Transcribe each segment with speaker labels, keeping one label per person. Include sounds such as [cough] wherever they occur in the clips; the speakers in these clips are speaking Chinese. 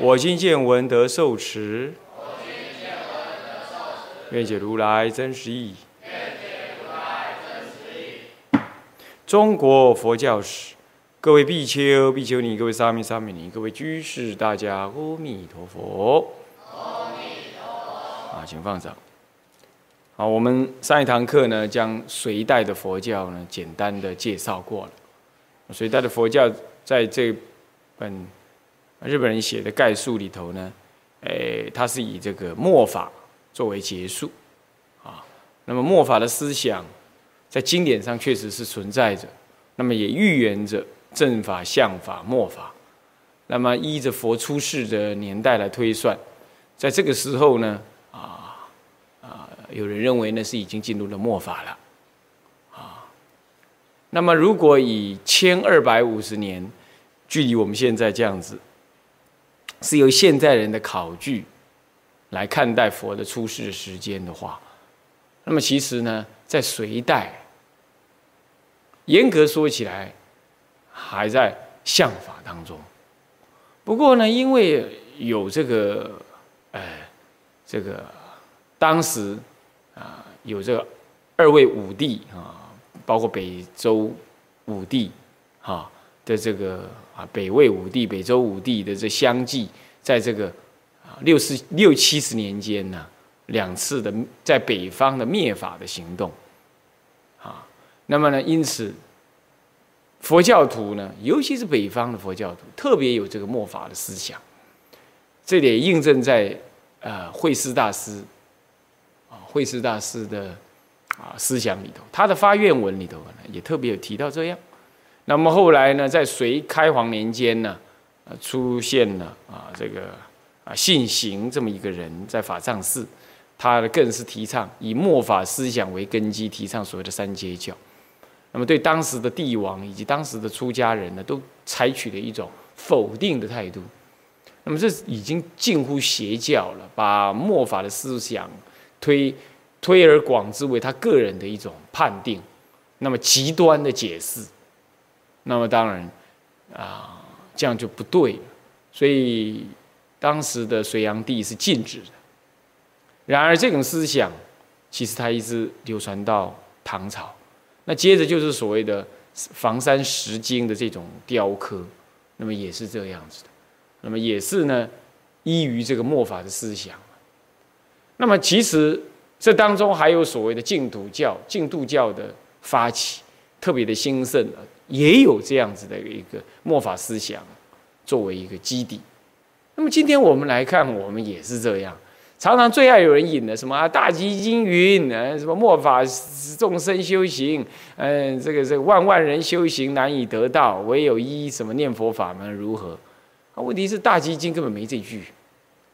Speaker 1: 我今见闻得受持。愿解如来真实义。中国佛教史，各位比丘、比丘尼，各位沙弥、沙弥尼，各位居士，大家阿弥陀佛。阿弥陀佛。啊，请放掌。好，我们上一堂课呢，将隋代的佛教呢，简单的介绍过了。隋代的佛教在这本日本人写的概述里头呢，诶，他是以这个末法作为结束，啊，那么末法的思想。在经典上确实是存在着，那么也预言着正法、相法、末法。那么依着佛出世的年代来推算，在这个时候呢，啊啊，有人认为那是已经进入了末法了，啊。那么如果以千二百五十年，距离我们现在这样子，是由现代人的考据来看待佛的出世时间的话，那么其实呢，在隋代。严格说起来，还在相法当中。不过呢，因为有这个，呃，这个当时啊，有这个二位武帝啊，包括北周武帝啊的这个啊，北魏武帝、北周武帝的这相继，在这个啊六十六七十年间呢，两次的在北方的灭法的行动。啊那么呢，因此，佛教徒呢，尤其是北方的佛教徒，特别有这个末法的思想。这点印证在呃慧思大师啊，慧思大师的啊思想里头，他的发愿文里头呢，也特别有提到这样。那么后来呢，在隋开皇年间呢，出现了啊这个啊信行这么一个人，在法藏寺，他更是提倡以末法思想为根基，提倡所谓的三阶教。那么，对当时的帝王以及当时的出家人呢，都采取了一种否定的态度。那么，这已经近乎邪教了，把末法的思想推推而广之为他个人的一种判定，那么极端的解释。那么，当然啊，这样就不对。所以，当时的隋炀帝是禁止的。然而，这种思想其实它一直流传到唐朝。那接着就是所谓的房山石经的这种雕刻，那么也是这样子的，那么也是呢依于这个末法的思想。那么其实这当中还有所谓的净土教、净土教的发起，特别的兴盛啊，也有这样子的一个末法思想作为一个基底。那么今天我们来看，我们也是这样。常常最爱有人引的什么啊？大吉金云，呃，什么末法众生修行，嗯，这个这个万万人修行难以得到，唯有一什么念佛法门如何？啊，问题是大吉经根本没这句，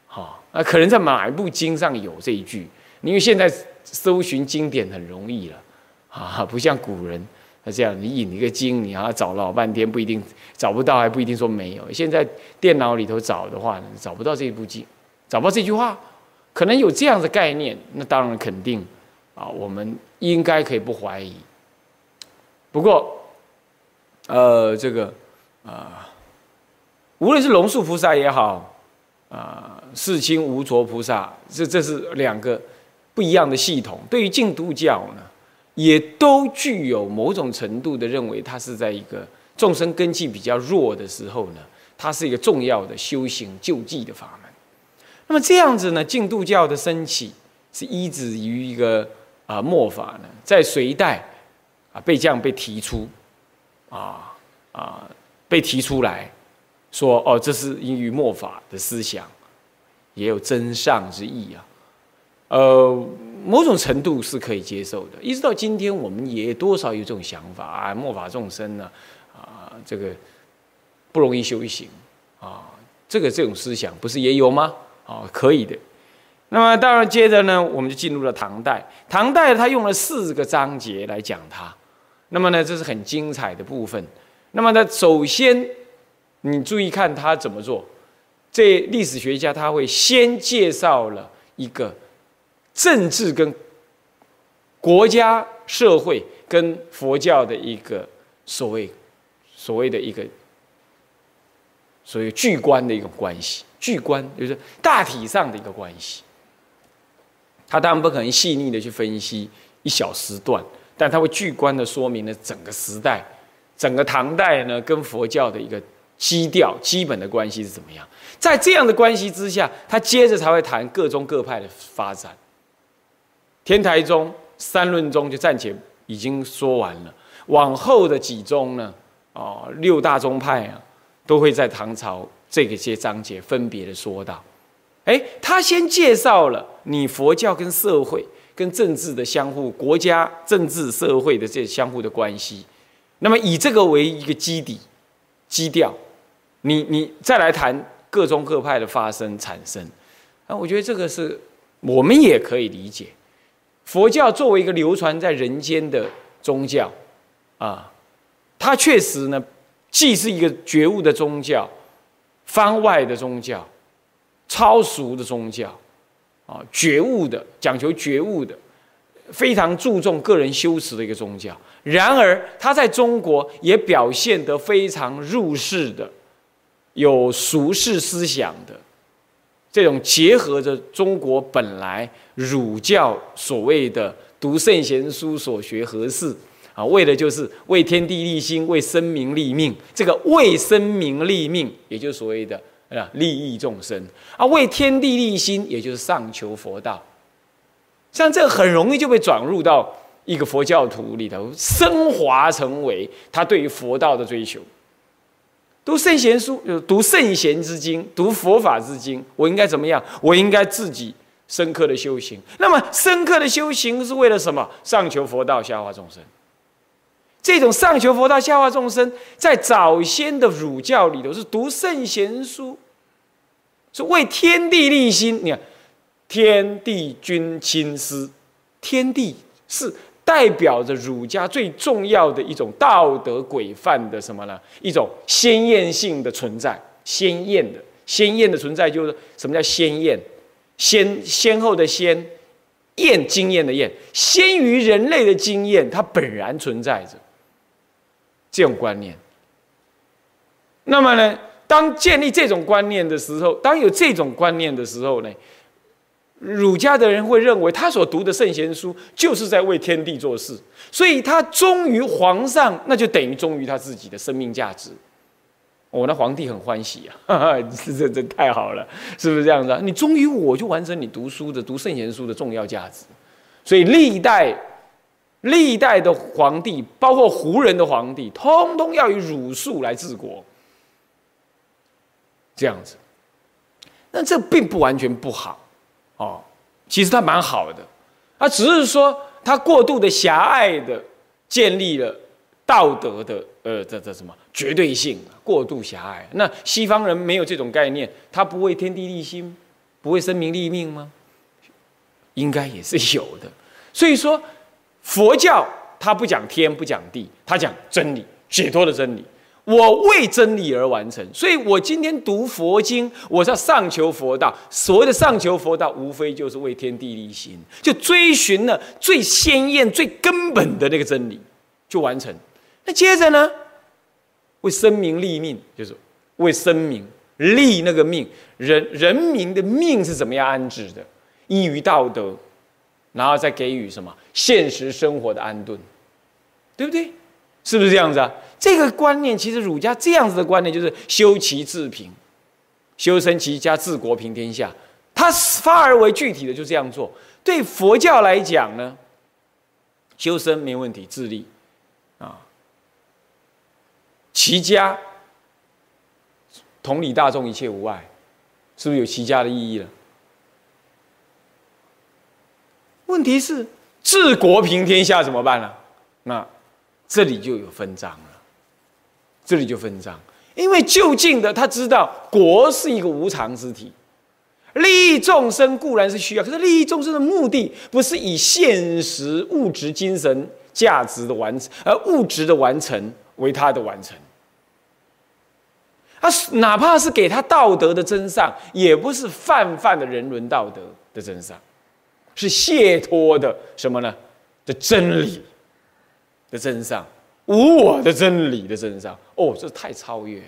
Speaker 1: 好啊，可能在哪一部经上有这一句？因为现在搜寻经典很容易了，啊，不像古人他这样，你引一个经，你要找老半天，不一定找不到，还不一定说没有。现在电脑里头找的话呢，找不到这部经，找不到这句话。可能有这样的概念，那当然肯定啊，我们应该可以不怀疑。不过，呃，这个啊，无论是龙树菩萨也好，啊，世亲无着菩萨，这这是两个不一样的系统。对于净土教呢，也都具有某种程度的认为，它是在一个众生根基比较弱的时候呢，它是一个重要的修行救济的法门。那么这样子呢？净土教的升起是依止于一个啊末法呢，在隋代啊被这样被提出啊啊被提出来说哦，这是因于末法的思想，也有真上之意啊。呃，某种程度是可以接受的。一直到今天，我们也多少有这种想法啊，末法众生呢啊，这个不容易修行啊，这个这种思想不是也有吗？啊，可以的。那么当然，接着呢，我们就进入了唐代。唐代他用了四个章节来讲它。那么呢，这是很精彩的部分。那么呢，首先你注意看他怎么做。这历史学家他会先介绍了一个政治跟国家、社会跟佛教的一个所谓所谓的一个所谓巨观的一个关系。巨观就是大体上的一个关系。他当然不可能细腻的去分析一小时段，但他会巨观的说明了整个时代、整个唐代呢跟佛教的一个基调、基本的关系是怎么样。在这样的关系之下，他接着才会谈各宗各派的发展。天台宗、三论宗就暂且已经说完了，往后的几宗呢，哦，六大宗派啊，都会在唐朝这个些章节分别的说到。哎，他先介绍了你佛教跟社会、跟政治的相互、国家、政治、社会的这相互的关系。那么以这个为一个基底、基调，你你再来谈各宗各派的发生产生。啊，我觉得这个是我们也可以理解。佛教作为一个流传在人间的宗教，啊，它确实呢，既是一个觉悟的宗教，方外的宗教。超俗的宗教，啊，觉悟的，讲求觉悟的，非常注重个人修持的一个宗教。然而，它在中国也表现得非常入世的，有俗世思想的这种结合着中国本来儒教所谓的读圣贤书、所学何事啊，为的就是为天地立心、为生民立命。这个为生民立命，也就是所谓的。啊，利益众生啊，为天地立心，也就是上求佛道。像这很容易就被转入到一个佛教徒里头，升华成为他对于佛道的追求。读圣贤书，就是读圣贤之经，读佛法之经。我应该怎么样？我应该自己深刻的修行。那么深刻的修行是为了什么？上求佛道，下化众生。这种上求佛道、下化众生，在早先的儒教里头是读圣贤书，是为天地立心。你看，天地君亲师，天地是代表着儒家最重要的一种道德规范的什么呢？一种鲜艳性的存在，鲜艳的、鲜艳的存在，就是什么叫鲜艳？先先后的先，验经验的验，先于人类的经验，它本然存在着。这种观念，那么呢？当建立这种观念的时候，当有这种观念的时候呢，儒家的人会认为他所读的圣贤书就是在为天地做事，所以他忠于皇上，那就等于忠于他自己的生命价值。我那皇帝很欢喜啊，[laughs] 这这这太好了，是不是这样子啊？你忠于我，就完成你读书的、读圣贤书的重要价值。所以历代。历代的皇帝，包括胡人的皇帝，通通要以儒术来治国，这样子。那这并不完全不好，哦，其实他蛮好的，它只是说他过度的狭隘的建立了道德的呃这这什么绝对性，过度狭隘。那西方人没有这种概念，他不为天地立心，不为生民立命吗？应该也是有的。所以说。佛教他不讲天不讲地，他讲真理，解脱的真理。我为真理而完成，所以我今天读佛经，我要上求佛道。所谓的上求佛道，无非就是为天地立心，就追寻了最鲜艳、最根本的那个真理，就完成。那接着呢，为生民立命，就是为生民立那个命，人人民的命是怎么样安置的？依于道德。然后再给予什么现实生活的安顿，对不对？是不是这样子啊？这个观念其实儒家这样子的观念就是修齐治平，修身齐家治国平天下。他发而为具体的就这样做。对佛教来讲呢，修身没问题，自立啊，齐家同理大众，一切无碍，是不是有齐家的意义了？问题是治国平天下怎么办呢？那这里就有分章了，这里就分章，因为就近的他知道国是一个无常之体，利益众生固然是需要，可是利益众生的目的不是以现实物质精神价值的完成，而物质的完成为他的完成。他哪怕是给他道德的真相，也不是泛泛的人伦道德的真相，是解脱的什么呢？的真理的真相，无我的真理的真相。哦，这太超越了。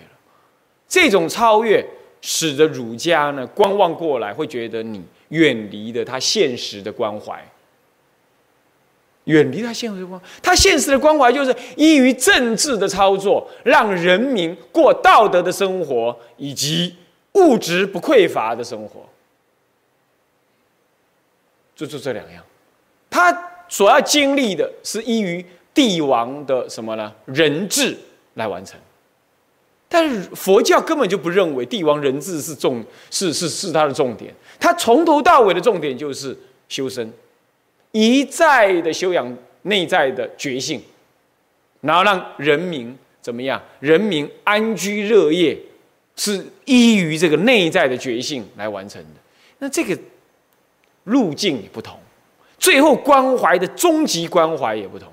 Speaker 1: 这种超越，使得儒家呢观望过来，会觉得你远离了他现实的关怀。远离他现实的关，他现实的关怀就是依于政治的操作，让人民过道德的生活，以及物质不匮乏的生活，就就这两样。他所要经历的是依于帝王的什么呢？人治来完成。但是佛教根本就不认为帝王人治是重，是是是他的重点。他从头到尾的重点就是修身。一再的修养内在的觉性，然后让人民怎么样？人民安居乐业，是依于这个内在的觉性来完成的。那这个路径也不同，最后关怀的终极关怀也不同。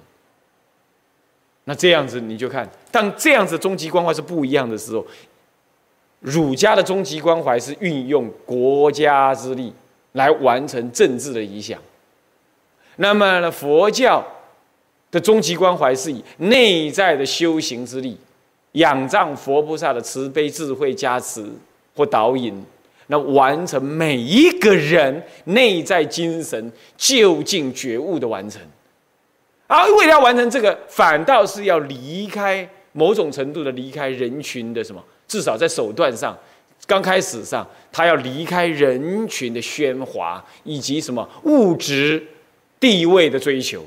Speaker 1: 那这样子你就看，当这样子终极关怀是不一样的时候，儒家的终极关怀是运用国家之力来完成政治的理想。那么呢，佛教的终极关怀是以内在的修行之力，仰仗佛菩萨的慈悲智慧加持或导引，那完成每一个人内在精神就近觉悟的完成。而为了要完成这个，反倒是要离开某种程度的离开人群的什么？至少在手段上，刚开始上，他要离开人群的喧哗以及什么物质。地位的追求，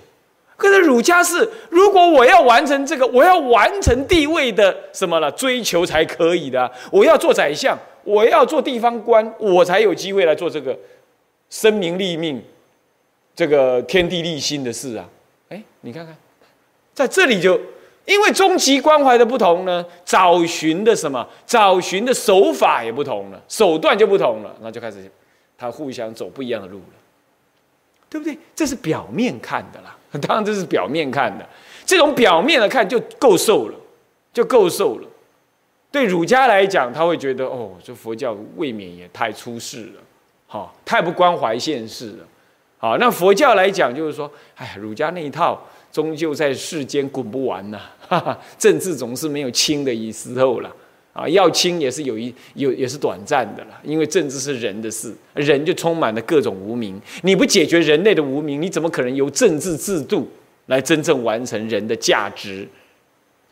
Speaker 1: 可是儒家是，如果我要完成这个，我要完成地位的什么了追求才可以的。我要做宰相，我要做地方官，我才有机会来做这个生民立命、这个天地立心的事啊！你看看，在这里就因为终极关怀的不同呢，找寻的什么，找寻的手法也不同了，手段就不同了，那就开始他互相走不一样的路了。对不对？这是表面看的啦，当然这是表面看的。这种表面的看就够受了，就够受了。对儒家来讲，他会觉得哦，这佛教未免也太出世了，好，太不关怀现世了。好，那佛教来讲，就是说，哎，儒家那一套终究在世间滚不完呐，[laughs] 政治总是没有清的时候了。啊，要清也是有一有也是短暂的了，因为政治是人的事，人就充满了各种无名。你不解决人类的无名，你怎么可能由政治制度来真正完成人的价值？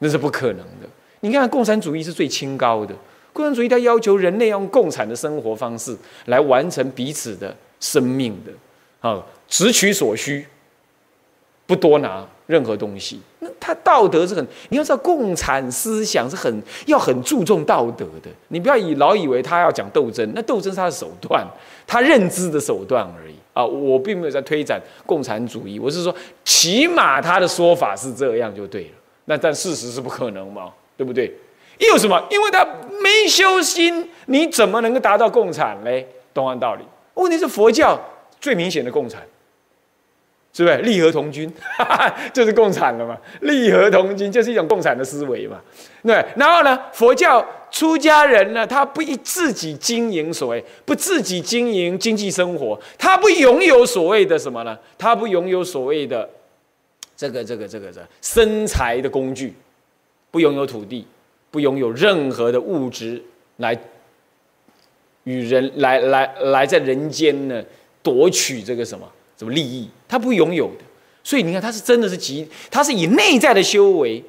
Speaker 1: 那是不可能的。你看，共产主义是最清高的，共产主义它要求人类用共产的生活方式来完成彼此的生命的，啊，只取所需，不多拿。任何东西，那他道德是很，你要知道，共产思想是很要很注重道德的。你不要以老以为他要讲斗争，那斗争是他的手段，他认知的手段而已啊。我并没有在推展共产主义，我是说，起码他的说法是这样就对了。那但事实是不可能嘛，对不对？又什么？因为他没修心，你怎么能够达到共产嘞？同样道理，问题是佛教最明显的共产。是不是利和同君，[laughs] 就是共产了嘛？利和同君就是一种共产的思维嘛？对。然后呢，佛教出家人呢，他不以自己经营所谓，不自己经营经济生活，他不拥有所谓的什么呢？他不拥有所谓的这个这个这个这生财的工具，不拥有土地，不拥有任何的物质来与人来来来在人间呢夺取这个什么。什么利益？他不拥有的，所以你看，他是真的是极，他是以内在的修为，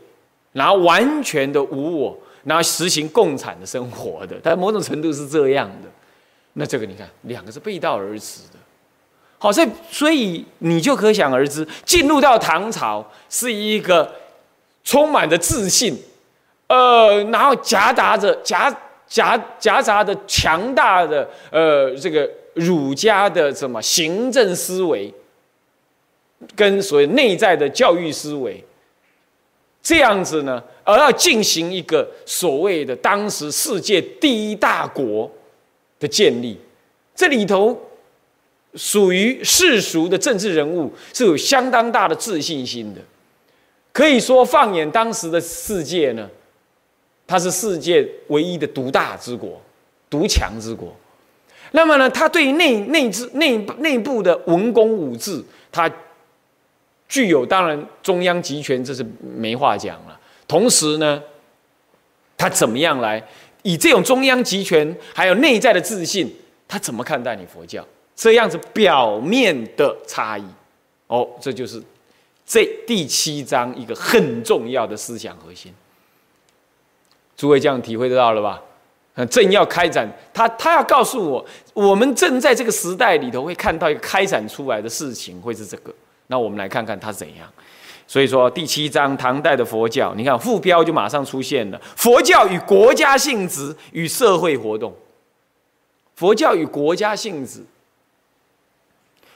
Speaker 1: 然后完全的无我，然后实行共产的生活的。他某种程度是这样的。那这个你看，两个是背道而驰的。好，所以所以你就可想而知，进入到唐朝是一个充满着自信，呃，然后夹杂着夹夹夹杂着强大的呃这个。儒家的什么行政思维，跟所谓内在的教育思维，这样子呢，而要进行一个所谓的当时世界第一大国的建立，这里头属于世俗的政治人物是有相当大的自信心的，可以说放眼当时的世界呢，它是世界唯一的独大之国、独强之国。那么呢，他对内内治内内部的文公武治，他具有当然中央集权，这是没话讲了。同时呢，他怎么样来以这种中央集权还有内在的自信，他怎么看待你佛教？这样子表面的差异，哦，这就是这第七章一个很重要的思想核心。诸位这样体会得到了吧？正要开展，他他要告诉我，我们正在这个时代里头会看到一个开展出来的事情，会是这个。那我们来看看它怎样。所以说第七章唐代的佛教，你看副标就马上出现了：佛教与国家性质与社会活动。佛教与国家性质，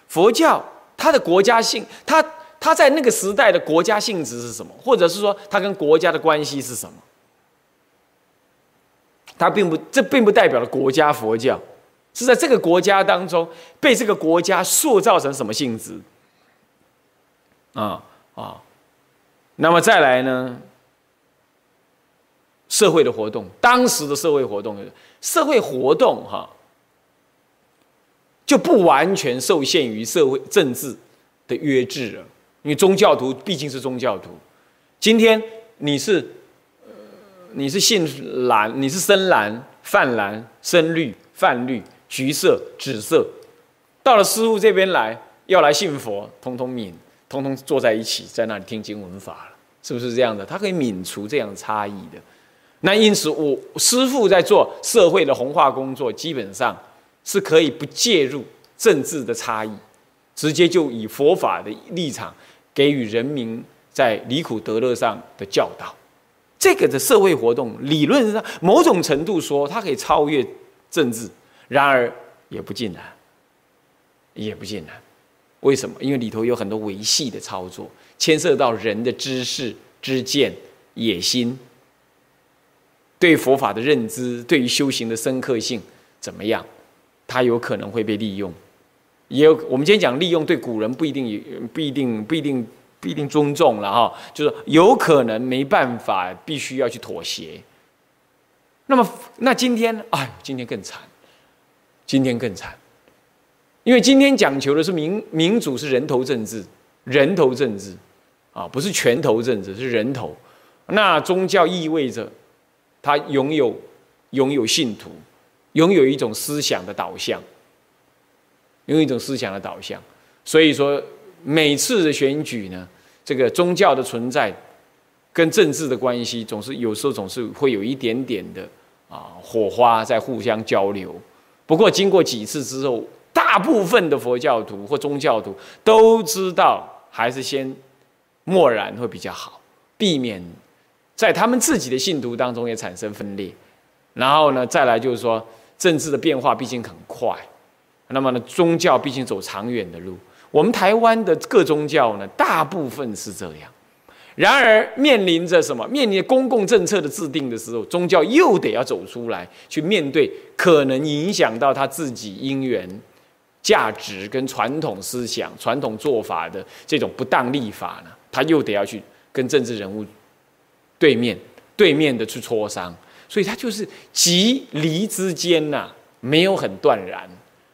Speaker 1: 佛教它的国家性，它它在那个时代的国家性质是什么？或者是说它跟国家的关系是什么？它并不，这并不代表了国家佛教是在这个国家当中被这个国家塑造成什么性质啊啊？那么再来呢？社会的活动，当时的社会活动，社会活动哈，就不完全受限于社会政治的约制了，因为宗教徒毕竟是宗教徒。今天你是。你是信蓝，你是深蓝、泛蓝、深绿、泛绿、橘色、紫色，到了师傅这边来，要来信佛，通通泯，通通坐在一起，在那里听经闻法了，是不是这样的？他可以泯除这样的差异的。那因此，我师傅在做社会的弘化工作，基本上是可以不介入政治的差异，直接就以佛法的立场给予人民在离苦得乐上的教导。这个的社会活动，理论上某种程度说，它可以超越政治，然而也不尽然，也不尽然。为什么？因为里头有很多维系的操作，牵涉到人的知识、知见、野心，对佛法的认知，对于修行的深刻性怎么样？它有可能会被利用，也有我们今天讲利用，对古人不一定，不一定，不一定。不一定尊重了哈，就是有可能没办法，必须要去妥协。那么，那今天，哎，今天更惨，今天更惨，因为今天讲求的是民民主，是人头政治，人头政治啊，不是拳头政治，是人头。那宗教意味着他拥有拥有信徒，拥有一种思想的导向，拥有一种思想的导向，所以说。每次的选举呢，这个宗教的存在跟政治的关系，总是有时候总是会有一点点的啊火花在互相交流。不过经过几次之后，大部分的佛教徒或宗教徒都知道，还是先默然会比较好，避免在他们自己的信徒当中也产生分裂。然后呢，再来就是说，政治的变化毕竟很快，那么呢，宗教毕竟走长远的路。我们台湾的各宗教呢，大部分是这样。然而，面临着什么？面临公共政策的制定的时候，宗教又得要走出来，去面对可能影响到他自己因缘、价值跟传统思想、传统做法的这种不当立法呢？他又得要去跟政治人物对面、对面的去磋商。所以，他就是急离之间呐，没有很断然，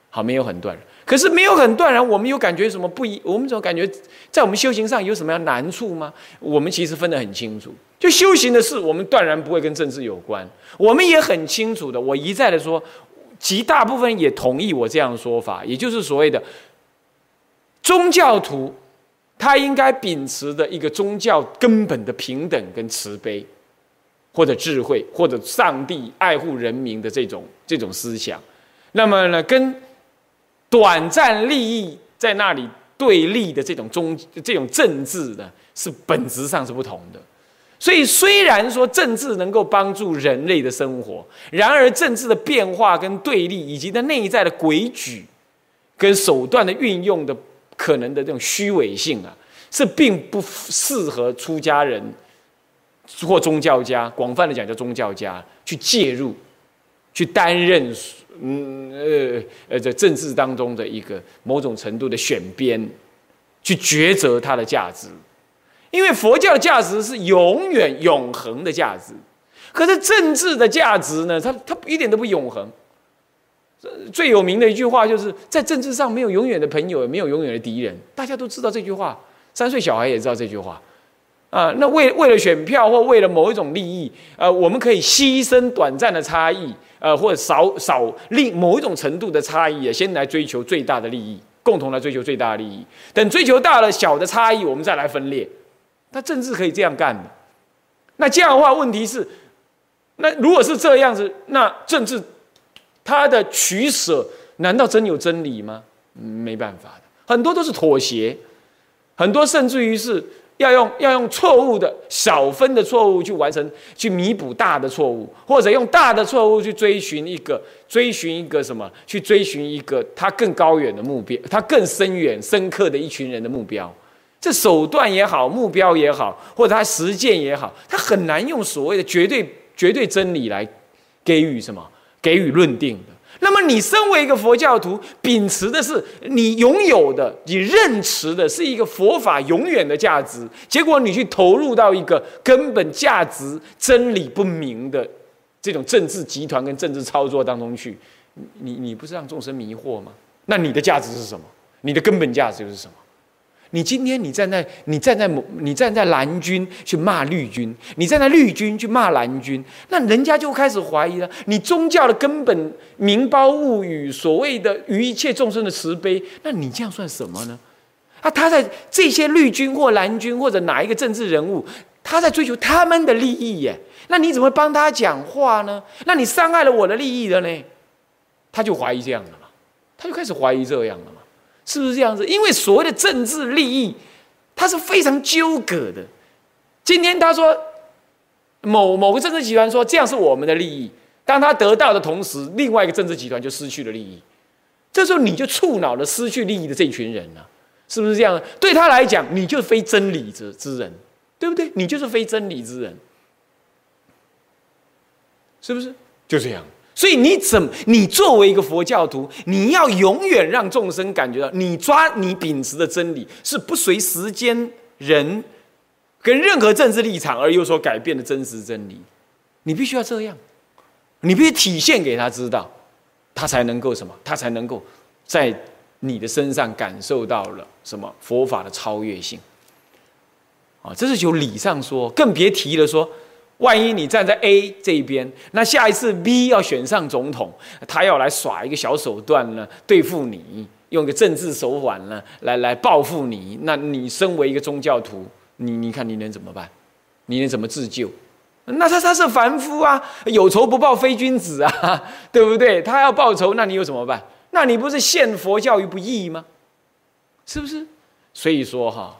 Speaker 1: 好，没有很断然。可是没有很断然，我们有感觉什么不一？我们怎么感觉在我们修行上有什么样难处吗？我们其实分得很清楚，就修行的事，我们断然不会跟政治有关。我们也很清楚的，我一再的说，极大部分也同意我这样的说法，也就是所谓的宗教徒，他应该秉持的一个宗教根本的平等跟慈悲，或者智慧，或者上帝爱护人民的这种这种思想。那么呢，跟短暂利益在那里对立的这种中这种政治呢，是本质上是不同的。所以虽然说政治能够帮助人类的生活，然而政治的变化跟对立，以及它内在的规矩跟手段的运用的可能的这种虚伪性啊，是并不适合出家人或宗教家，广泛的讲叫宗教家去介入，去担任嗯呃呃在政治当中的一个某种程度的选边，去抉择它的价值。因为佛教的价值是永远永恒的价值，可是政治的价值呢？它它一点都不永恒。最有名的一句话就是在政治上没有永远的朋友，也没有永远的敌人。大家都知道这句话，三岁小孩也知道这句话。啊，那为为了选票或为了某一种利益，呃，我们可以牺牲短暂的差异，呃，或者少少另某一种程度的差异，先来追求最大的利益，共同来追求最大的利益。等追求大了小的差异，我们再来分裂。那政治可以这样干的，那这样的话，问题是，那如果是这样子，那政治它的取舍，难道真有真理吗？没办法的，很多都是妥协，很多甚至于是要用要用错误的小分的错误去完成，去弥补大的错误，或者用大的错误去追寻一个追寻一个什么，去追寻一个他更高远的目标，他更深远深刻的一群人的目标。这手段也好，目标也好，或者他实践也好，他很难用所谓的绝对绝对真理来给予什么，给予论定的。那么，你身为一个佛教徒，秉持的是你拥有的、你认持的是一个佛法永远的价值，结果你去投入到一个根本价值真理不明的这种政治集团跟政治操作当中去，你你不是让众生迷惑吗？那你的价值是什么？你的根本价值又是什么？你今天你站在你站在某你站在蓝军去骂绿军，你站在绿军去骂蓝军，那人家就开始怀疑了。你宗教的根本名包物语，所谓的于一切众生的慈悲，那你这样算什么呢？啊，他在这些绿军或蓝军或者哪一个政治人物，他在追求他们的利益耶？那你怎么帮他讲话呢？那你伤害了我的利益了呢？他就怀疑这样的嘛，他就开始怀疑这样了。是不是这样子？因为所谓的政治利益，它是非常纠葛的。今天他说某某个政治集团说这样是我们的利益，当他得到的同时，另外一个政治集团就失去了利益。这时候你就触恼了失去利益的这群人了，是不是这样？对他来讲，你就是非真理之之人，对不对？你就是非真理之人，是不是？就这样。所以你怎你作为一个佛教徒，你要永远让众生感觉到，你抓你秉持的真理是不随时间、人跟任何政治立场而有所改变的真实真理。你必须要这样，你必须体现给他知道，他才能够什么？他才能够在你的身上感受到了什么佛法的超越性。啊，这是就理上说，更别提了说。万一你站在 A 这一边，那下一次 B 要选上总统，他要来耍一个小手段呢，对付你，用个政治手腕呢，来来报复你。那你身为一个宗教徒，你你看你能怎么办？你能怎么自救？那他他是凡夫啊，有仇不报非君子啊，[laughs] 对不对？他要报仇，那你又怎么办？那你不是陷佛教于不义吗？是不是？所以说哈，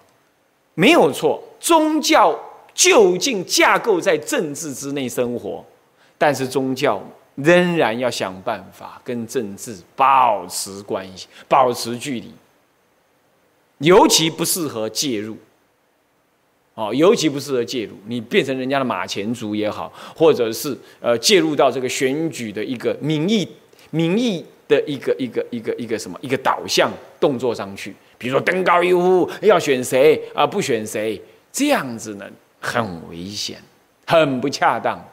Speaker 1: 没有错，宗教。究竟架构在政治之内生活，但是宗教仍然要想办法跟政治保持关系、保持距离，尤其不适合介入。哦，尤其不适合介入，你变成人家的马前卒也好，或者是呃介入到这个选举的一个民意、民意的一个一个一个一个什么一个导向动作上去，比如说登高一呼要选谁啊，不选谁这样子呢？很危险，很不恰当，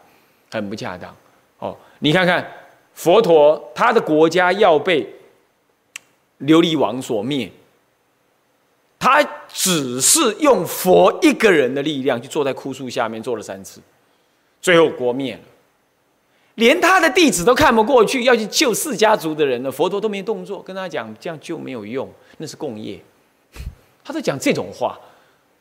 Speaker 1: 很不恰当。哦，你看看佛陀，他的国家要被琉璃王所灭，他只是用佛一个人的力量，就坐在枯树下面坐了三次，最后国灭了，连他的弟子都看不过去，要去救四家族的人了，佛陀都没动作，跟他讲这样救没有用，那是共业。[laughs] 他在讲这种话。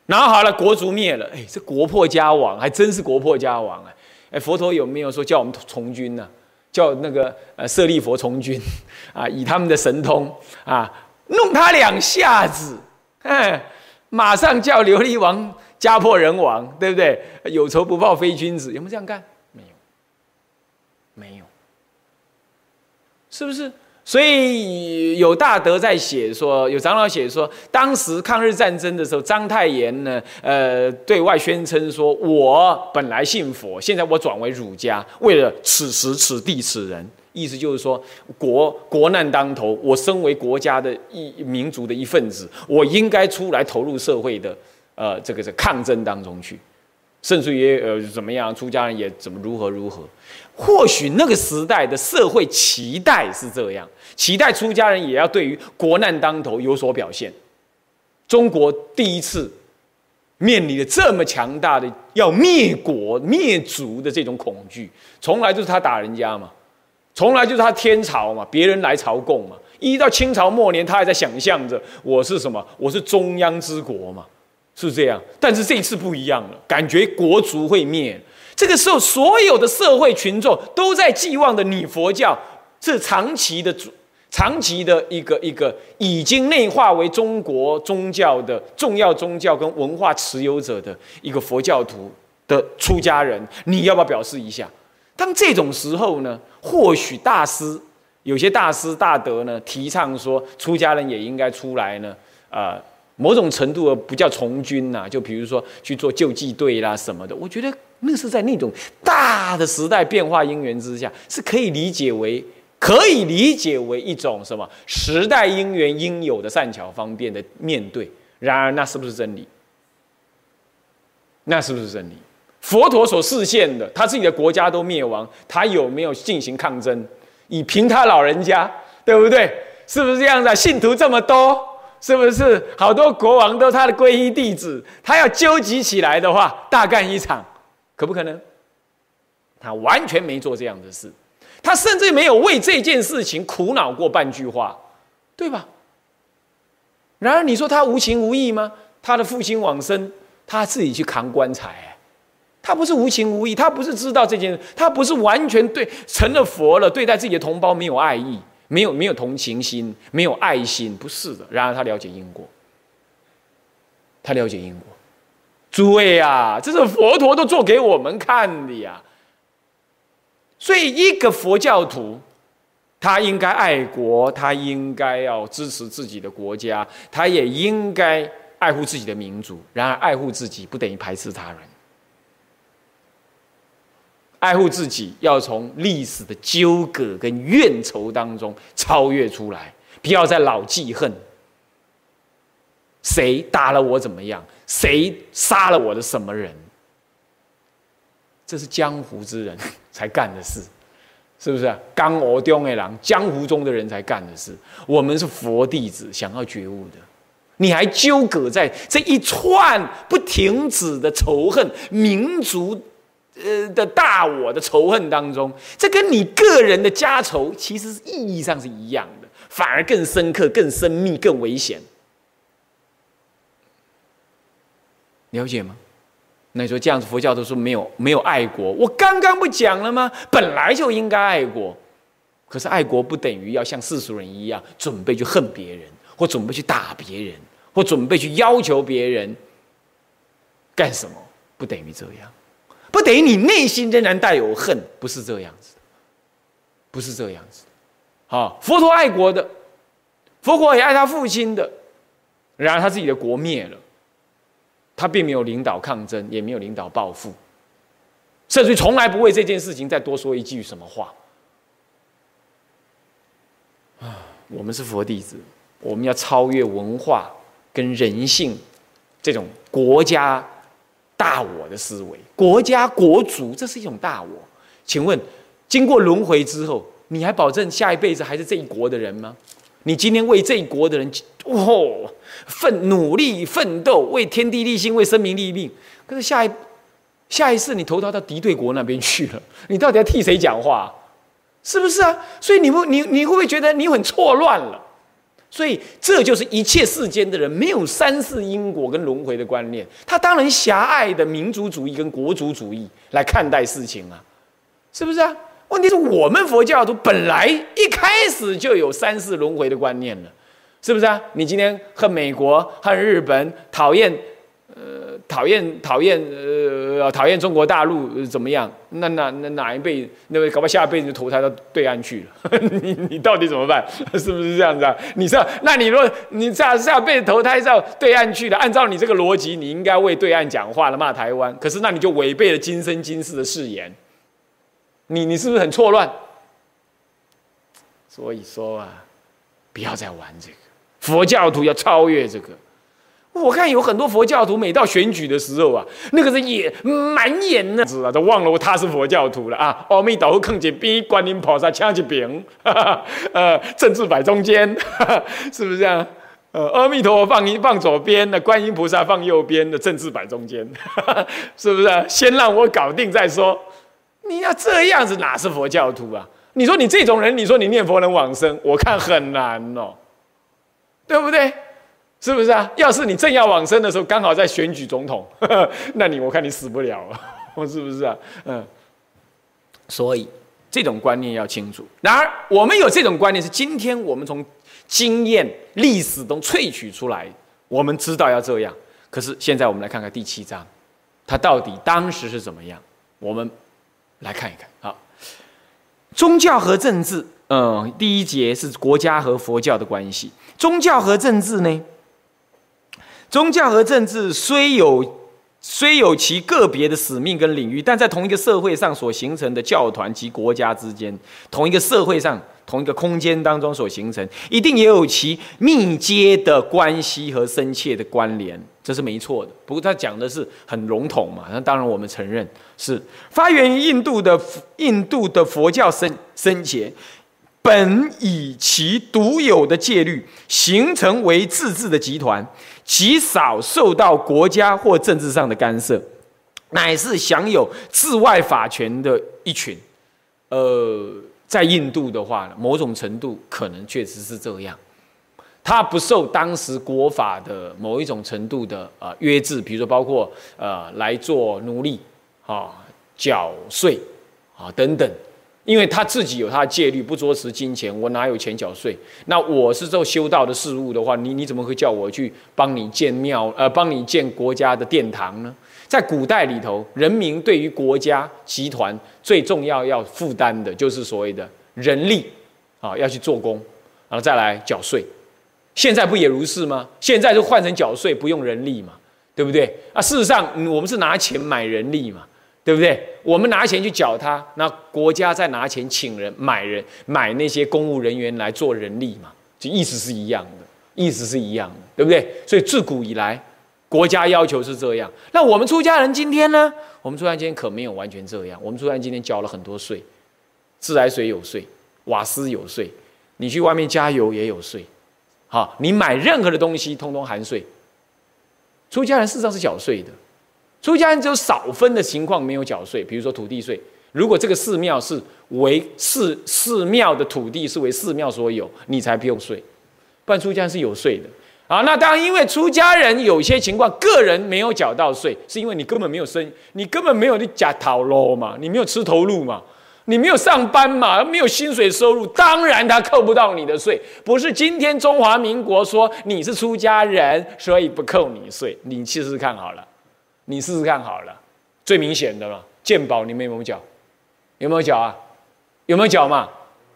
Speaker 1: 然后好了，国族灭了，哎，这国破家亡，还真是国破家亡啊！哎，佛陀有没有说叫我们从军呢？叫那个呃舍利佛从军 [laughs] 啊，以他们的神通啊，弄他两下子，哎，马上叫琉璃王家破人亡，对不对？有仇不报非君子，有没有这样干？没有，没有，是不是？所以有大德在写说，有长老写说，当时抗日战争的时候，章太炎呢，呃，对外宣称说，我本来信佛，现在我转为儒家，为了此时此地此人，意思就是说，国国难当头，我身为国家的一民族的一份子，我应该出来投入社会的呃这个这抗争当中去，甚至于呃怎么样，出家人也怎么如何如何。或许那个时代的社会期待是这样，期待出家人也要对于国难当头有所表现。中国第一次面临了这么强大的要灭国灭族的这种恐惧，从来就是他打人家嘛，从来就是他天朝嘛，别人来朝贡嘛。一到清朝末年，他还在想象着我是什么，我是中央之国嘛，是这样。但是这一次不一样了，感觉国族会灭。这个时候，所有的社会群众都在寄望的你佛教是长期的、长期的一个一个已经内化为中国宗教的重要宗教跟文化持有者的一个佛教徒的出家人，你要不要表示一下？当这种时候呢，或许大师有些大师大德呢，提倡说出家人也应该出来呢，啊。某种程度的不叫从军呐，就比如说去做救济队啦什么的，我觉得那是在那种大的时代变化因缘之下，是可以理解为可以理解为一种什么时代因缘应有的善巧方便的面对。然而，那是不是真理？那是不是真理？佛陀所示现的，他自己的国家都灭亡，他有没有进行抗争？以凭他老人家，对不对？是不是这样子？信徒这么多。是不是好多国王都他的皈依弟子？他要纠集起来的话，大干一场，可不可能？他完全没做这样的事，他甚至没有为这件事情苦恼过半句话，对吧？然而你说他无情无义吗？他的父亲往生，他自己去扛棺材，他不是无情无义，他不是知道这件事，他不是完全对成了佛了，对待自己的同胞没有爱意。没有没有同情心，没有爱心，不是的。然而他了解因果，他了解因果。诸位啊，这是佛陀都做给我们看的呀。所以一个佛教徒，他应该爱国，他应该要支持自己的国家，他也应该爱护自己的民族。然而，爱护自己不等于排斥他人。爱护自己，要从历史的纠葛跟怨仇当中超越出来，不要再老记恨。谁打了我怎么样？谁杀了我的什么人？这是江湖之人才干的事，是不是？刚我中的狼，江湖中的人才干的事。我们是佛弟子，想要觉悟的，你还纠葛在这一串不停止的仇恨民族。呃的大我的仇恨当中，这跟你个人的家仇其实是意义上是一样的，反而更深刻、更深密、更危险。了解吗？那你说这样子，佛教都说没有没有爱国，我刚刚不讲了吗？本来就应该爱国，可是爱国不等于要像世俗人一样准备去恨别人，或准备去打别人，或准备去要求别人干什么，不等于这样。不等于你内心仍然带有恨，不是这样子，不是这样子。好，佛陀爱国的，佛陀也爱他父亲的，然而他自己的国灭了，他并没有领导抗争，也没有领导报复，甚至从来不为这件事情再多说一句什么话。啊，我们是佛弟子，我们要超越文化跟人性这种国家。大我的思维，国家国族，这是一种大我。请问，经过轮回之后，你还保证下一辈子还是这一国的人吗？你今天为这一国的人，哦，奋努力奋斗，为天地立心，为生民立命。可是下一下一次，你投胎到敌对国那边去了，你到底要替谁讲话？是不是啊？所以你会，你你会不会觉得你很错乱了？所以，这就是一切世间的人没有三世因果跟轮回的观念，他当然狭隘的民族主义跟国族主义来看待事情啊，是不是啊？问题是我们佛教徒本来一开始就有三世轮回的观念了，是不是啊？你今天恨美国、恨日本、讨厌。呃，讨厌讨厌，呃，讨厌中国大陆怎么样？那那那哪一辈，那搞不好下辈子就投胎到对岸去了。[laughs] 你你到底怎么办？是不是这样子啊？你说，那你若你下下辈子投胎到对岸去了，按照你这个逻辑，你应该为对岸讲话了，骂台湾。可是那你就违背了今生今世的誓言。你你是不是很错乱？所以说啊，不要再玩这个，佛教徒要超越这个。我看有很多佛教徒，每到选举的时候啊，那个是眼满眼呢，是啊，都忘了他是佛教徒了啊。阿弥陀佛，看见边，观音菩萨掐起饼，[laughs] 呃，政治摆中间，[laughs] 是不是这样？呃，阿弥陀佛放一放左边，那观音菩萨放右边，的政治摆中间，[laughs] 是不是？先让我搞定再说。你要这样子，哪是佛教徒啊？你说你这种人，你说你念佛能往生，我看很难哦，对不对？是不是啊？要是你正要往生的时候，刚好在选举总统，[laughs] 那你我看你死不了，我 [laughs] 是不是啊？嗯，所以这种观念要清楚。然而，我们有这种观念，是今天我们从经验、历史中萃取出来，我们知道要这样。可是现在我们来看看第七章，它到底当时是怎么样？我们来看一看啊。宗教和政治，嗯，第一节是国家和佛教的关系。宗教和政治呢？宗教和政治虽有虽有其个别的使命跟领域，但在同一个社会上所形成的教团及国家之间，同一个社会上同一个空间当中所形成，一定也有其密接的关系和深切的关联，这是没错的。不过他讲的是很笼统嘛，那当然我们承认是发源于印度的印度的佛教生生结。本以其独有的戒律形成为自治的集团。极少受到国家或政治上的干涉，乃是享有治外法权的一群。呃，在印度的话，某种程度可能确实是这样。他不受当时国法的某一种程度的啊约制，比如说包括呃来做奴隶啊、缴税啊等等。因为他自己有他的戒律，不捉持金钱，我哪有钱缴税？那我是做修道的事物的话，你你怎么会叫我去帮你建庙？呃，帮你建国家的殿堂呢？在古代里头，人民对于国家集团最重要要负担的就是所谓的人力啊，要去做工，然后再来缴税。现在不也如是吗？现在就换成缴税不用人力嘛，对不对？啊，事实上我们是拿钱买人力嘛。对不对？我们拿钱去缴他，那国家再拿钱请人买人买那些公务人员来做人力嘛，就意思是一样的，意思是一样的，对不对？所以自古以来，国家要求是这样。那我们出家人今天呢？我们出家人今天可没有完全这样。我们出家人今天交了很多税，自来水有税，瓦斯有税，你去外面加油也有税，好，你买任何的东西通通含税。出家人事实上是缴税的。出家人只有少分的情况没有缴税，比如说土地税。如果这个寺庙是为寺寺庙的土地是为寺庙所有，你才不用税。不然出家人是有税的啊。那当然，因为出家人有些情况个人没有缴到税，是因为你根本没有生，你根本没有去假讨喽嘛，你没有吃头路嘛，你没有上班嘛，没有薪水收入，当然他扣不到你的税。不是今天中华民国说你是出家人，所以不扣你税，你试试看好了。你试试看好了，最明显的了，鉴宝你们有没有缴？有没有缴啊？有没有缴嘛？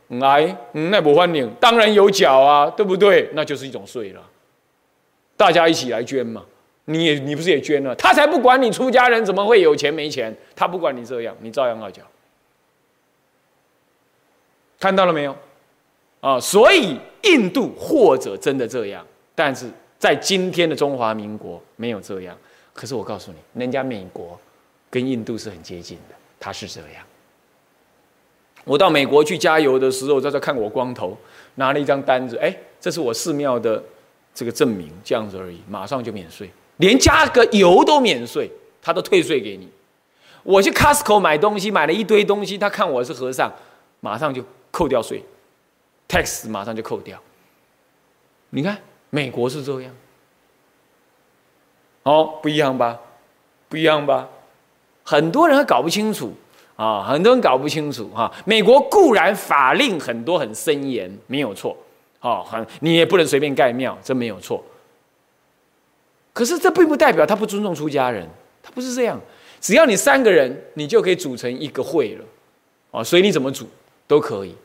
Speaker 1: 来，那不欢迎，当然有缴啊，对不对？那就是一种税了。大家一起来捐嘛，你也你不是也捐了？他才不管你出家人怎么会有钱没钱，他不管你这样，你照样要缴。看到了没有？啊，所以印度或者真的这样，但是在今天的中华民国没有这样。可是我告诉你，人家美国跟印度是很接近的，他是这样。我到美国去加油的时候，在这看我光头，拿了一张单子，哎，这是我寺庙的这个证明，这样子而已，马上就免税，连加个油都免税，他都退税给你。我去 Costco 买东西，买了一堆东西，他看我是和尚，马上就扣掉税，tax 马上就扣掉。你看，美国是这样。哦，不一样吧？不一样吧？很多人搞不清楚啊，很多人搞不清楚哈。美国固然法令很多很森严，没有错，哦，很你也不能随便盖庙，这没有错。可是这并不代表他不尊重出家人，他不是这样。只要你三个人，你就可以组成一个会了，啊，随你怎么组都可以。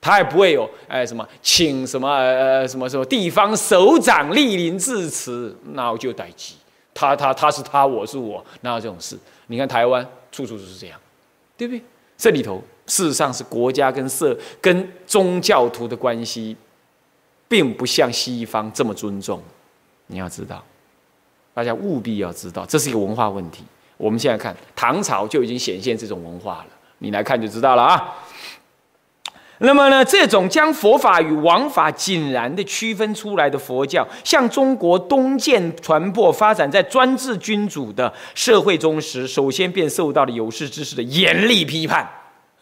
Speaker 1: 他也不会有哎什么请什么呃什么什么地方首长莅临致辞，那我就待机。他他他是他，我是我，哪有这种事？你看台湾处处都是这样，对不对？这里头事实上是国家跟社跟宗教徒的关系，并不像西方这么尊重。你要知道，大家务必要知道，这是一个文化问题。我们现在看唐朝就已经显现这种文化了，你来看就知道了啊。那么呢，这种将佛法与王法井然的区分出来的佛教，向中国东渐传播发展在专制君主的社会中时，首先便受到了有识之士的严厉批判。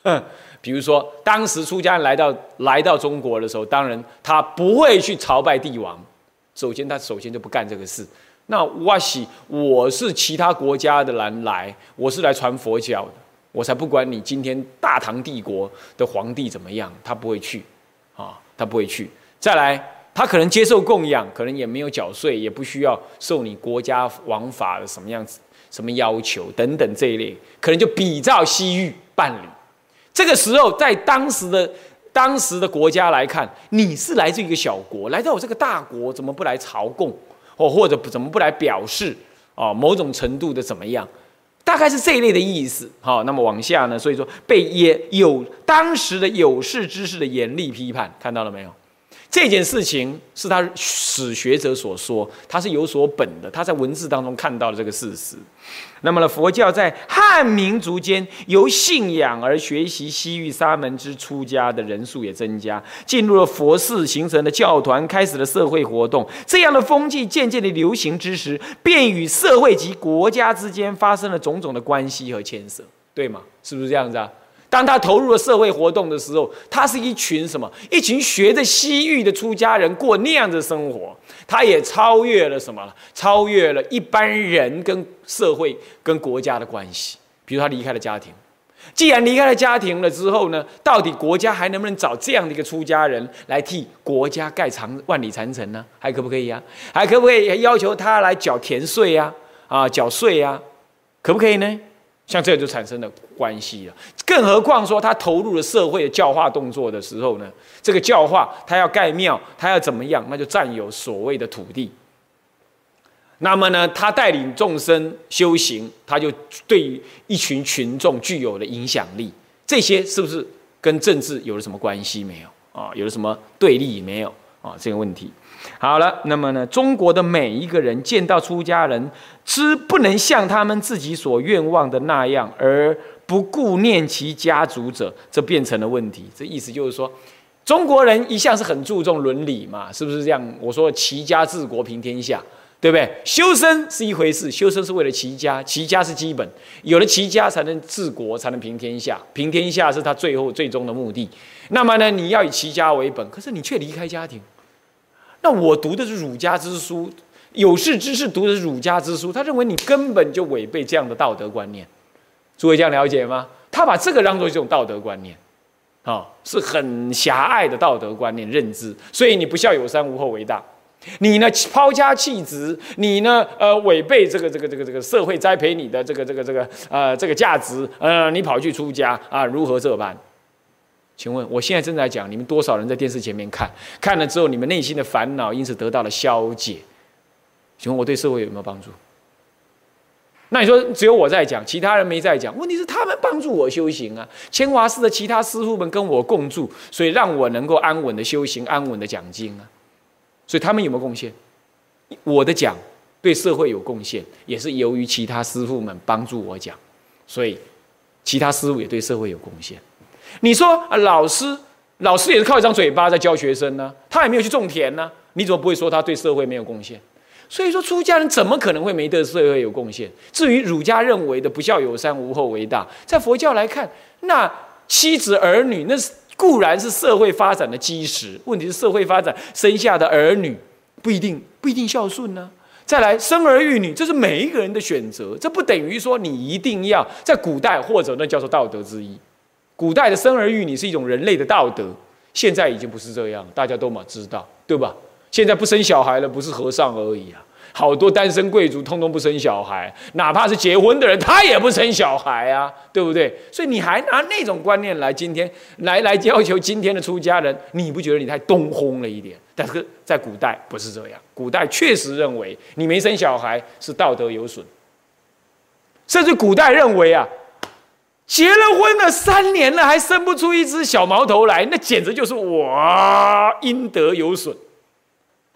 Speaker 1: 嗯，比如说，当时出家人来到来到中国的时候，当然他不会去朝拜帝王，首先他首先就不干这个事。那我喜我是其他国家的人来，我是来传佛教的。我才不管你今天大唐帝国的皇帝怎么样，他不会去，啊，他不会去。再来，他可能接受供养，可能也没有缴税，也不需要受你国家王法的什么样子、什么要求等等这一类，可能就比照西域办理。这个时候，在当时的当时的国家来看，你是来自一个小国，来到我这个大国，怎么不来朝贡，或或者怎么不来表示啊某种程度的怎么样？大概是这一类的意思，好，那么往下呢？所以说被也有当时的有识之士的严厉批判，看到了没有？这件事情是他史学者所说，他是有所本的，他在文字当中看到了这个事实。那么呢，佛教在汉民族间由信仰而学习西域沙门之出家的人数也增加，进入了佛寺，形成了教团，开始了社会活动。这样的风气渐渐的流行之时，便与社会及国家之间发生了种种的关系和牵涉，对吗？是不是这样子啊？当他投入了社会活动的时候，他是一群什么？一群学着西域的出家人过那样的生活，他也超越了什么？超越了一般人跟社会跟国家的关系。比如他离开了家庭，既然离开了家庭了之后呢，到底国家还能不能找这样的一个出家人来替国家盖长万里长城呢？还可不可以呀？还可不可以要求他来缴田税呀？啊，缴税呀？可不可以呢？像这就产生了关系了，更何况说他投入了社会的教化动作的时候呢？这个教化他要盖庙，他要怎么样？那就占有所谓的土地。那么呢，他带领众生修行，他就对一群群众具有了影响力。这些是不是跟政治有了什么关系没有？啊，有了什么对立没有？啊，这个问题。好了，那么呢？中国的每一个人见到出家人，之不能像他们自己所愿望的那样，而不顾念其家族者，这变成了问题。这意思就是说，中国人一向是很注重伦理嘛，是不是这样？我说齐家治国平天下，对不对？修身是一回事，修身是为了齐家，齐家是基本，有了齐家才能治国，才能平天下，平天下是他最后最终的目的。那么呢，你要以齐家为本，可是你却离开家庭。那我读的是儒家之书，有识之士读的是儒家之书，他认为你根本就违背这样的道德观念，诸位这样了解吗？他把这个当做一种道德观念，啊，是很狭隘的道德观念认知，所以你不孝有三，无后为大。你呢抛家弃子，你呢呃违背这个这个这个这个社会栽培你的这个这个这个呃这个价值，呃你跑去出家啊，如何这般？请问，我现在正在讲，你们多少人在电视前面看？看了之后，你们内心的烦恼因此得到了消解。请问，我对社会有没有帮助？那你说，只有我在讲，其他人没在讲？问题是他们帮助我修行啊。千华寺的其他师傅们跟我共住，所以让我能够安稳的修行，安稳的讲经啊。所以他们有没有贡献？我的讲对社会有贡献，也是由于其他师傅们帮助我讲，所以其他师傅也对社会有贡献。你说啊，老师，老师也是靠一张嘴巴在教学生呢，他也没有去种田呢，你怎么不会说他对社会没有贡献？所以说，出家人怎么可能会没对社会有贡献？至于儒家认为的不孝有三，无后为大，在佛教来看，那妻子儿女那是固然是社会发展的基石，问题是社会发展生下的儿女不一定不一定孝顺呢。再来生儿育女，这是每一个人的选择，这不等于说你一定要在古代或者那叫做道德之一。古代的生儿育女是一种人类的道德，现在已经不是这样，大家都嘛知道，对吧？现在不生小孩了，不是和尚而已啊，好多单身贵族通通不生小孩，哪怕是结婚的人，他也不生小孩啊，对不对？所以你还拿那种观念来今天来来要求今天的出家人，你不觉得你太东轰了一点？但是在古代不是这样，古代确实认为你没生小孩是道德有损，甚至古代认为啊。结了婚了三年了，还生不出一只小毛头来，那简直就是我阴德有损。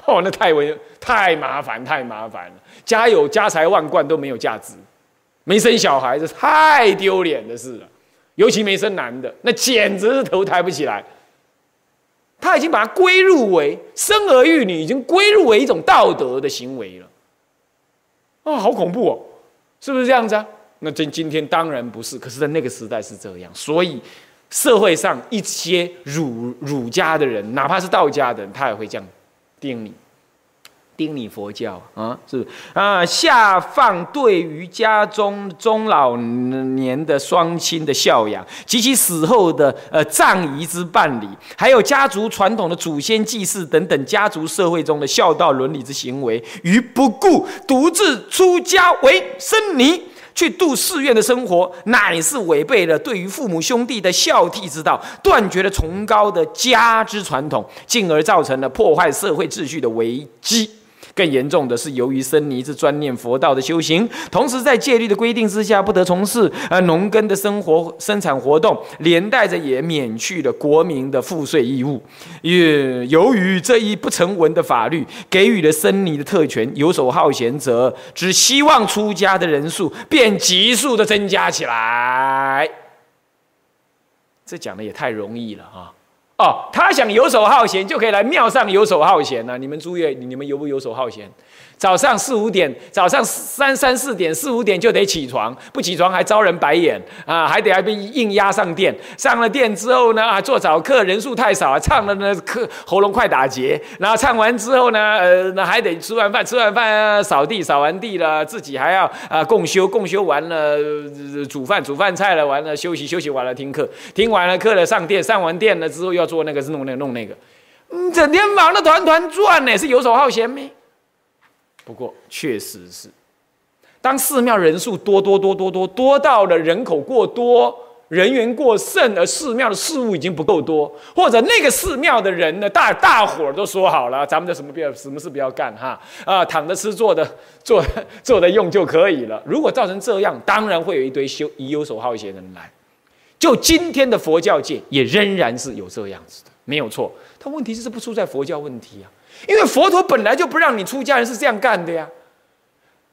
Speaker 1: 哦，那太为太麻烦，太麻烦了。家有家财万贯都没有价值，没生小孩子太丢脸的事了。尤其没生男的，那简直是头抬不起来。他已经把它归入为生儿育女，已经归入为一种道德的行为了。啊，好恐怖哦！是不是这样子啊？那今今天当然不是，可是在那个时代是这样，所以社会上一些儒儒家的人，哪怕是道家的人，他也会这样定你。定你佛教啊，是啊，下放对于家中中老年的双亲的孝养及其死后的呃葬仪之办理，还有家族传统的祖先祭祀等等家族社会中的孝道伦理之行为，于不顾，独自出家为僧尼，去度寺院的生活，乃是违背了对于父母兄弟的孝悌之道，断绝了崇高的家之传统，进而造成了破坏社会秩序的危机。更严重的是，由于僧尼是专念佛道的修行，同时在戒律的规定之下，不得从事呃农耕的生活生产活动，连带着也免去了国民的赋税义务。也由于这一不成文的法律，给予了僧尼的特权，游手好闲者只希望出家的人数便急速的增加起来。这讲的也太容易了啊！哦，他想游手好闲，就可以来庙上游手好闲呢。你们诸位，你们游不游手好闲？早上四五点，早上三三四点，四五点就得起床，不起床还招人白眼啊，还得还被硬压上殿。上了殿之后呢，啊，做早课人数太少啊，唱的呢课喉咙快打结。然后唱完之后呢，呃，那还得吃完饭，吃完饭扫地，扫完地了，自己还要啊共修，共修完了煮饭，煮饭菜了，完了休息，休息完了听课，听完了课了上殿，上完殿了之后要做那个弄那个弄那个，嗯，整天忙得团团转呢，是游手好闲没？不过，确实是，当寺庙人数多多多多多多到了人口过多、人员过剩，而寺庙的事物已经不够多，或者那个寺庙的人呢，大大伙儿都说好了，咱们的什么不要，什么事不要干哈啊，躺着吃，坐的坐坐的用就可以了。如果造成这样，当然会有一堆修以游手好闲的人来。就今天的佛教界，也仍然是有这样子的，没有错。他问题是不出在佛教问题啊。因为佛陀本来就不让你出家人是这样干的呀，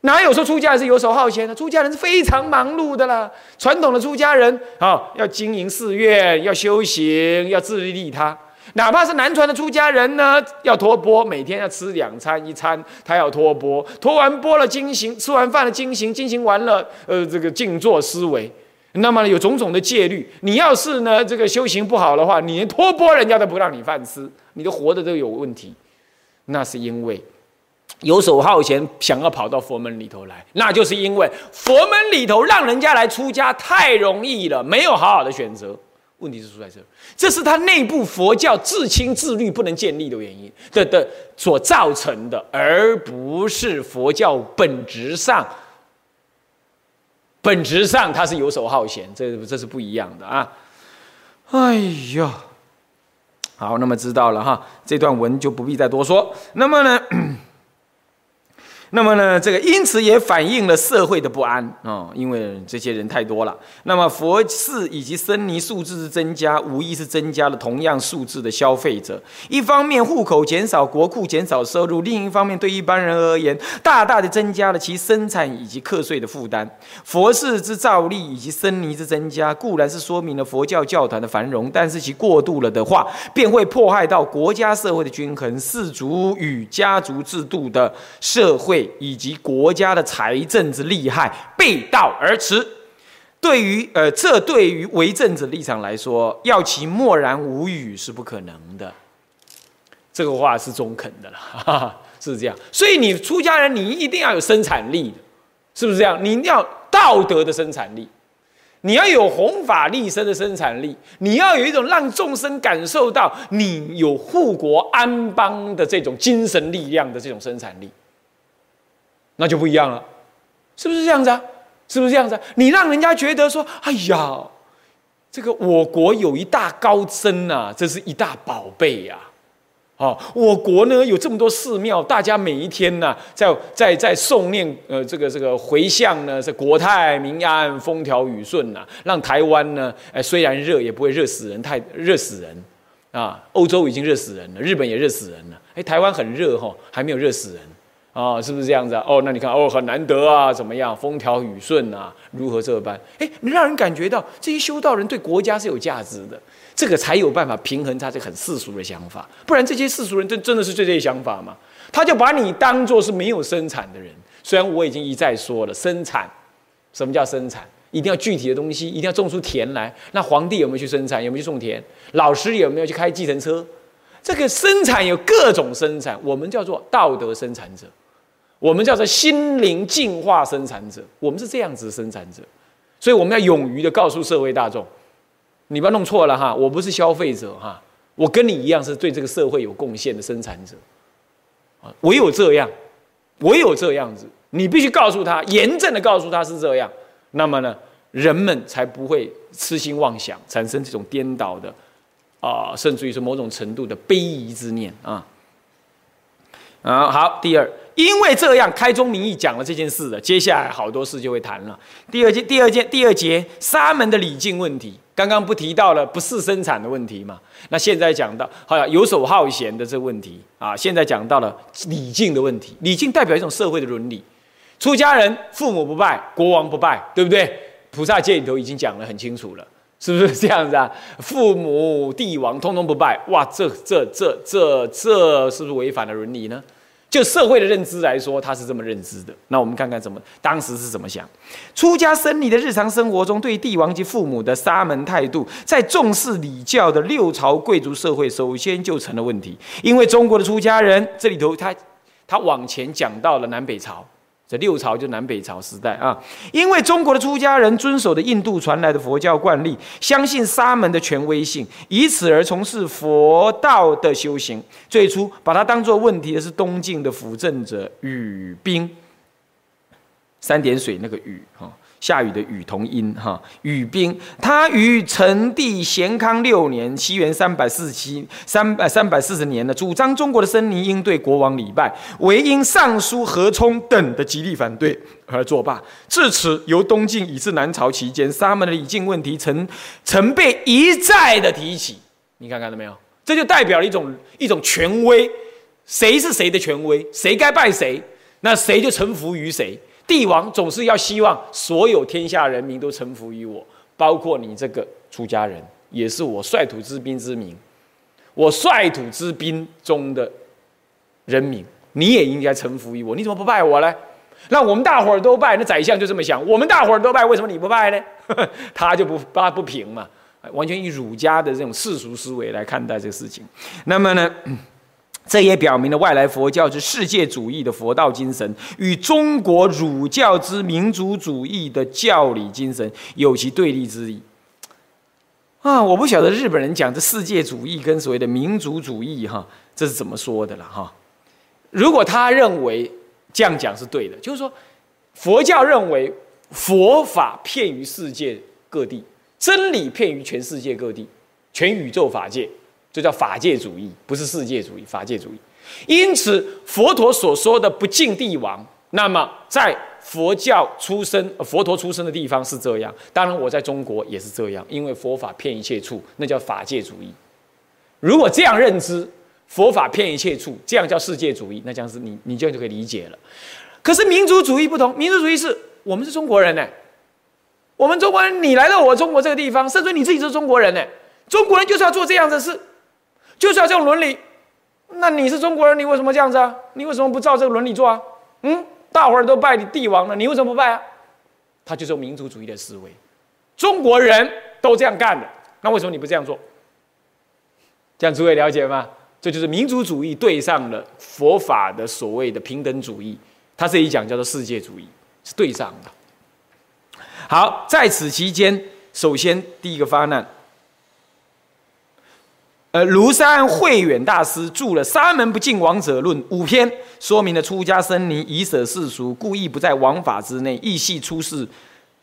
Speaker 1: 哪有说出家人是游手好闲的？出家人是非常忙碌的啦。传统的出家人啊，要经营寺院，要修行，要自利利他。哪怕是南传的出家人呢，要托钵，每天要吃两餐，一餐他要托钵，托完钵了经行，吃完饭了经行，经行完了，呃，这个静坐思维。那么有种种的戒律，你要是呢这个修行不好的话，你连托钵人家都不让你饭吃，你的活的都有问题。那是因为游手好闲，想要跑到佛门里头来，那就是因为佛门里头让人家来出家太容易了，没有好好的选择。问题是出在这，这是他内部佛教自清自律不能建立的原因的的所造成的，而不是佛教本质上本质上他是游手好闲，这这是不一样的啊！哎呀。好，那么知道了哈，这段文就不必再多说。那么呢？那么呢，这个因此也反映了社会的不安啊，因为这些人太多了。那么佛寺以及僧尼数字的增加，无疑是增加了同样数字的消费者。一方面户口减少，国库减少收入；另一方面，对一般人而言，大大的增加了其生产以及课税的负担。佛寺之造立以及僧尼之增加，固然是说明了佛教教团的繁荣，但是其过度了的话，便会迫害到国家社会的均衡，氏族与家族制度的社会。以及国家的财政之利害背道而驰，对于呃，这对于为政者立场来说，要其默然无语是不可能的。这个话是中肯的了，[laughs] 是这样。所以你出家人，你一定要有生产力，是不是这样？你一定要道德的生产力，你要有弘法利生的生产力，你要有一种让众生感受到你有护国安邦的这种精神力量的这种生产力。那就不一样了，是不是这样子啊？是不是这样子？你让人家觉得说：“哎呀，这个我国有一大高僧呐，这是一大宝贝呀。”哦，我国呢有这么多寺庙，大家每一天呢，在在在诵念，呃，这个这个回向呢，是国泰民安、风调雨顺呐，让台湾呢，哎，虽然热也不会热死人，太热死人啊！欧洲已经热死人了，日本也热死人了，哎，台湾很热哈，还没有热死人啊，是不是这样子啊？哦，那你看，哦，很难得啊，怎么样，风调雨顺啊，如何这般？哎，让人感觉到这些修道人对国家是有价值的。这个才有办法平衡他这很世俗的想法，不然这些世俗人真真的是这些想法吗？他就把你当做是没有生产的人。虽然我已经一再说了，生产，什么叫生产？一定要具体的东西，一定要种出田来。那皇帝有没有去生产？有没有去种田？老师有没有去开计程车？这个生产有各种生产，我们叫做道德生产者，我们叫做心灵净化生产者，我们是这样子的生产者。所以我们要勇于的告诉社会大众。你不要弄错了哈，我不是消费者哈，我跟你一样是对这个社会有贡献的生产者，啊，唯有这样，唯有这样子，你必须告诉他，严正的告诉他是这样，那么呢，人们才不会痴心妄想，产生这种颠倒的，啊，甚至于是某种程度的卑夷之念啊，啊，好，第二。因为这样开宗明义讲了这件事的，接下来好多事就会谈了。第二件、第二件、第二节沙门的礼敬问题，刚刚不提到了不是生产的问题嘛？那现在讲到好像游手好闲的这个问题啊，现在讲到了礼敬的问题。礼敬代表一种社会的伦理，出家人父母不拜，国王不拜，对不对？菩萨戒里头已经讲得很清楚了，是不是这样子啊？父母、帝王通通不拜，哇，这、这、这、这、这是不是违反了伦理呢？就社会的认知来说，他是这么认知的。那我们看看怎么当时是怎么想。出家僧尼的日常生活中，对帝王及父母的沙门态度，在重视礼教的六朝贵族社会，首先就成了问题。因为中国的出家人，这里头他他往前讲到了南北朝。这六朝就南北朝时代啊，因为中国的出家人遵守的印度传来的佛教惯例，相信沙门的权威性，以此而从事佛道的修行。最初把它当做问题的是东晋的辅政者羽冰，三点水那个羽哈。下雨的雨同音哈，雨兵他于成帝咸康六年（西元三百四十七三百三百四十年）呢，主张中国的僧尼应对国王礼拜，唯因尚书何冲等的极力反对而作罢。至此，由东晋以至南朝期间，沙门的礼敬问题曾曾被一再的提起。你看看到没有？这就代表了一种一种权威，谁是谁的权威，谁该拜谁，那谁就臣服于谁。帝王总是要希望所有天下人民都臣服于我，包括你这个出家人，也是我率土之滨之民。我率土之滨中的人民，你也应该臣服于我。你怎么不拜我呢？那我们大伙儿都拜，那宰相就这么想：我们大伙儿都拜，为什么你不拜呢？[laughs] 他就不他不平嘛，完全以儒家的这种世俗思维来看待这个事情。那么呢？这也表明了外来佛教之世界主义的佛道精神与中国儒教之民族主义的教理精神有其对立之意。啊，我不晓得日本人讲这世界主义跟所谓的民族主义哈，这是怎么说的了哈？如果他认为这样讲是对的，就是说佛教认为佛法遍于世界各地，真理遍于全世界各地，全宇宙法界。这叫法界主义，不是世界主义。法界主义，因此佛陀所说的不敬帝王，那么在佛教出生、佛陀出生的地方是这样。当然，我在中国也是这样，因为佛法骗一切处，那叫法界主义。如果这样认知，佛法骗一切处，这样叫世界主义，那将是你，你这样就可以理解了。可是民族主义不同，民族主义是我们是中国人呢，我们中国人，你来到我中国这个地方，甚至你自己是中国人呢，中国人就是要做这样的事。就是要这种伦理，那你是中国人，你为什么这样子啊？你为什么不照这个伦理做啊？嗯，大伙儿都拜你帝王了，你为什么不拜啊？他就是民族主义的思维，中国人都这样干的，那为什么你不这样做？这样诸位了解吗？这就是民族主义对上了佛法的所谓的平等主义，他这一讲叫做世界主义，是对上的。好，在此期间，首先第一个发难。呃，庐山慧远大师著了《沙门不敬王者论》五篇，说明了出家僧尼以舍世俗，故意不在王法之内，意系出世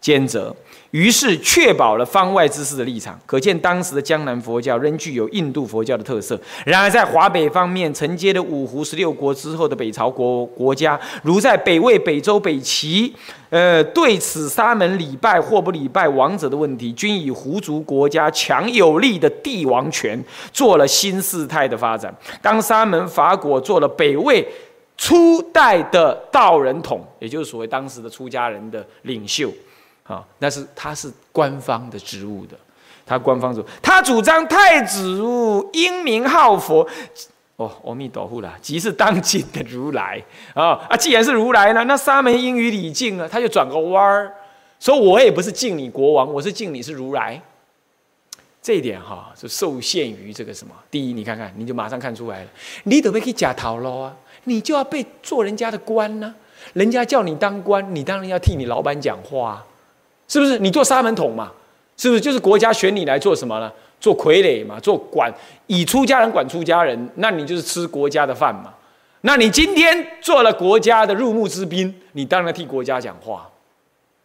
Speaker 1: 兼责。于是确保了方外之士的立场，可见当时的江南佛教仍具有印度佛教的特色。然而在华北方面，承接了五胡十六国之后的北朝国国家，如在北魏、北周、北齐，呃，对此沙门礼拜或不礼拜王者的问题，均以胡族国家强有力的帝王权做了新事态的发展。当沙门法果做了北魏初代的道人统，也就是所谓当时的出家人的领袖。啊，那是他是官方的职务的，他官方主，他主张太子如英明好佛，哦，阿弥陀佛啦，即是当今的如来啊啊！既然是如来呢，那沙门应于礼敬啊，他就转个弯儿，说我也不是敬你国王，我是敬你是如来。这一点哈，就受限于这个什么？第一，你看看，你就马上看出来了，你得被去假逃喽啊，你就要被做人家的官呢，人家叫你当官，你当然要替你老板讲话。是不是你做沙门桶嘛？是不是就是国家选你来做什么呢？做傀儡嘛，做管以出家人管出家人，那你就是吃国家的饭嘛。那你今天做了国家的入幕之宾，你当然替国家讲话，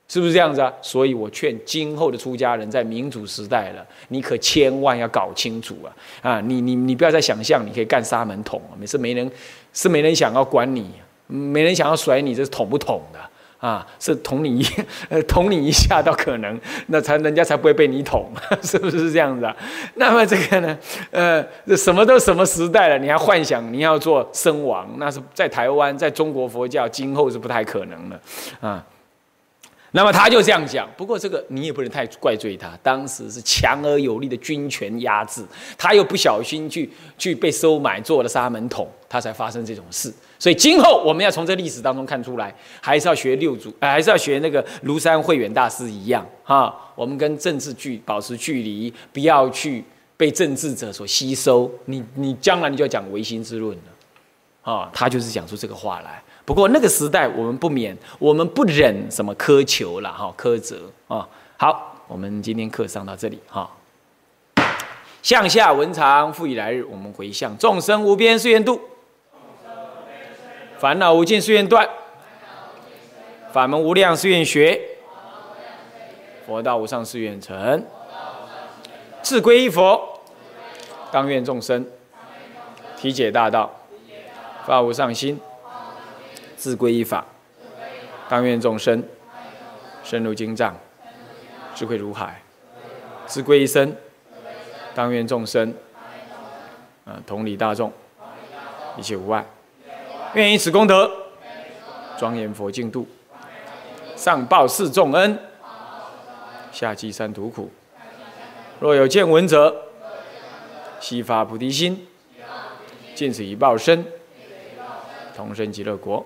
Speaker 1: 是不是这样子啊？所以我劝今后的出家人在民主时代了，你可千万要搞清楚啊！啊，你你你不要再想象你可以干沙门桶啊，每次没人是没人想要管你，没人想要甩你，这是捅不捅的？啊，是捅你一，呃，[laughs] 捅你一下倒可能，那才人家才不会被你捅，[laughs] 是不是这样子啊？那么这个呢，呃，什么都什么时代了，你还幻想你要做身亡，那是在台湾，在中国佛教今后是不太可能的，啊。那么他就这样讲，不过这个你也不能太怪罪他，当时是强而有力的军权压制，他又不小心去去被收买做了沙门统，他才发生这种事。所以今后我们要从这历史当中看出来，还是要学六祖，还是要学那个庐山慧远大师一样哈，我们跟政治距保持距离，不要去被政治者所吸收。你你将来你就要讲唯心之论了，啊，他就是讲出这个话来。不过那个时代，我们不免，我们不忍什么苛求了哈，苛责啊。好，我们今天课上到这里哈。向下文长，复以来日，我们回向众生无边誓愿度，烦恼无尽誓愿断，法门无量誓愿学，佛道无上誓愿成，自归依佛，当愿众生。体解大道，发无上心。自归依法，当愿众生深入经藏，智慧如海；自归依身，当愿众生啊同理大众，一切无碍。愿以此功德，庄严佛净土，上报四重恩，下济三途苦。若有见闻者，悉发菩提心，尽此一报身，同生极乐国。